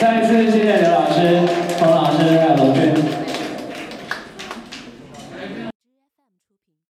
再一次谢谢刘老师。